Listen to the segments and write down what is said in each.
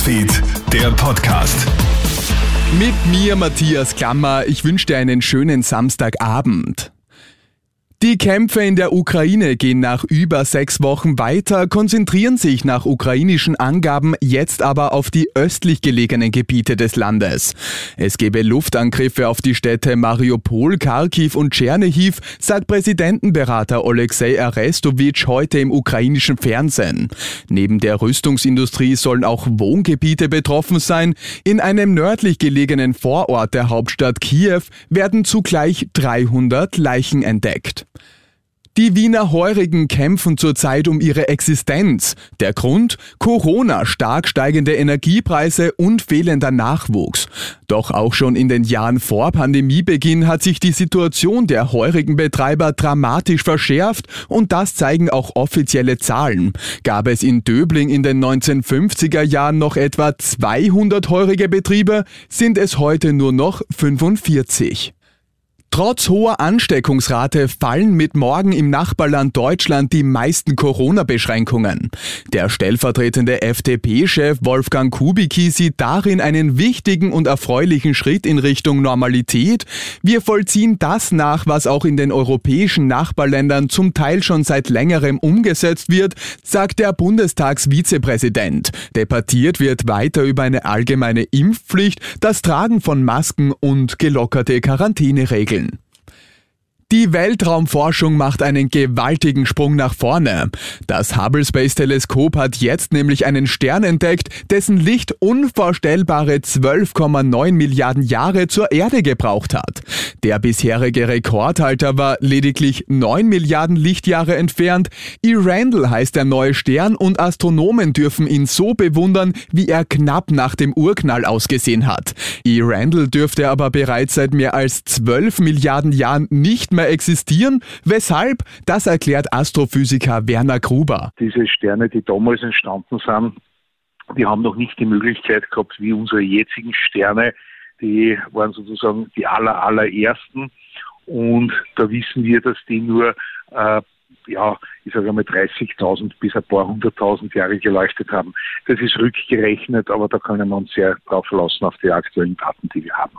Newsfeed, der Podcast. Mit mir, Matthias Klammer. Ich wünsche dir einen schönen Samstagabend. Die Kämpfe in der Ukraine gehen nach über sechs Wochen weiter, konzentrieren sich nach ukrainischen Angaben jetzt aber auf die östlich gelegenen Gebiete des Landes. Es gebe Luftangriffe auf die Städte Mariupol, Kharkiv und Tschernihiv, sagt Präsidentenberater Alexei Arestovic heute im ukrainischen Fernsehen. Neben der Rüstungsindustrie sollen auch Wohngebiete betroffen sein. In einem nördlich gelegenen Vorort der Hauptstadt Kiew werden zugleich 300 Leichen entdeckt. Die Wiener Heurigen kämpfen zurzeit um ihre Existenz. Der Grund? Corona, stark steigende Energiepreise und fehlender Nachwuchs. Doch auch schon in den Jahren vor Pandemiebeginn hat sich die Situation der heurigen Betreiber dramatisch verschärft und das zeigen auch offizielle Zahlen. Gab es in Döbling in den 1950er Jahren noch etwa 200 heurige Betriebe, sind es heute nur noch 45. Trotz hoher Ansteckungsrate fallen mit morgen im Nachbarland Deutschland die meisten Corona-Beschränkungen. Der stellvertretende FDP-Chef Wolfgang Kubicki sieht darin einen wichtigen und erfreulichen Schritt in Richtung Normalität. Wir vollziehen das nach, was auch in den europäischen Nachbarländern zum Teil schon seit längerem umgesetzt wird, sagt der Bundestagsvizepräsident. Debattiert wird weiter über eine allgemeine Impfpflicht, das Tragen von Masken und gelockerte Quarantäneregeln. Die Weltraumforschung macht einen gewaltigen Sprung nach vorne. Das Hubble Space Teleskop hat jetzt nämlich einen Stern entdeckt, dessen Licht unvorstellbare 12,9 Milliarden Jahre zur Erde gebraucht hat. Der bisherige Rekordhalter war lediglich 9 Milliarden Lichtjahre entfernt. E. Randall heißt der neue Stern und Astronomen dürfen ihn so bewundern, wie er knapp nach dem Urknall ausgesehen hat. E. Randall dürfte aber bereits seit mehr als 12 Milliarden Jahren nicht mehr mehr existieren. Weshalb? Das erklärt Astrophysiker Werner Gruber. Diese Sterne, die damals entstanden sind, die haben noch nicht die Möglichkeit gehabt, wie unsere jetzigen Sterne, die waren sozusagen die aller, allerersten. Und da wissen wir, dass die nur, äh, ja, ich sage einmal 30.000 bis ein paar hunderttausend Jahre geleuchtet haben. Das ist rückgerechnet, aber da können wir uns sehr drauf verlassen auf die aktuellen Daten, die wir haben.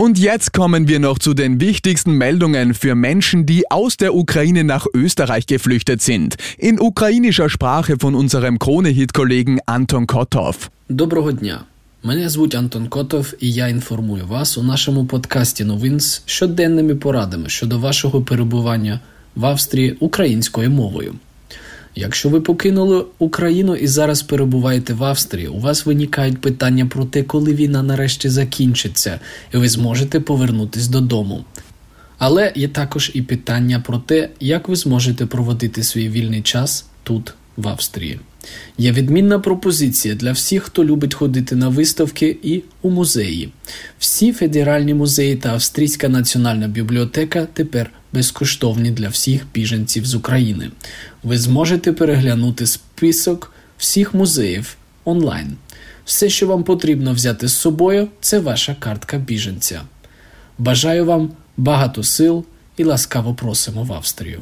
Und jetzt kommen wir noch zu den wichtigsten Meldungen für Menschen, die aus der Ukraine nach Österreich geflüchtet sind. In ukrainischer Sprache von unserem Krone-Hit-Kollegen Anton Kotov. Доброго дня. Мене звуть Антон Котов, і я інформую вас у нашому подкасті новин з щоденними порадами щодо вашого перебування в Австрії українською мовою. Якщо ви покинули Україну і зараз перебуваєте в Австрії, у вас виникають питання про те, коли війна нарешті закінчиться, і ви зможете повернутись додому. Але є також і питання про те, як ви зможете проводити свій вільний час тут, в Австрії. Є відмінна пропозиція для всіх, хто любить ходити на виставки і у музеї. Всі федеральні музеї та Австрійська національна бібліотека тепер безкоштовні для всіх біженців з України. Ви зможете переглянути список всіх музеїв онлайн. Все, що вам потрібно взяти з собою, це ваша картка біженця. Бажаю вам багато сил і ласкаво просимо в Австрію.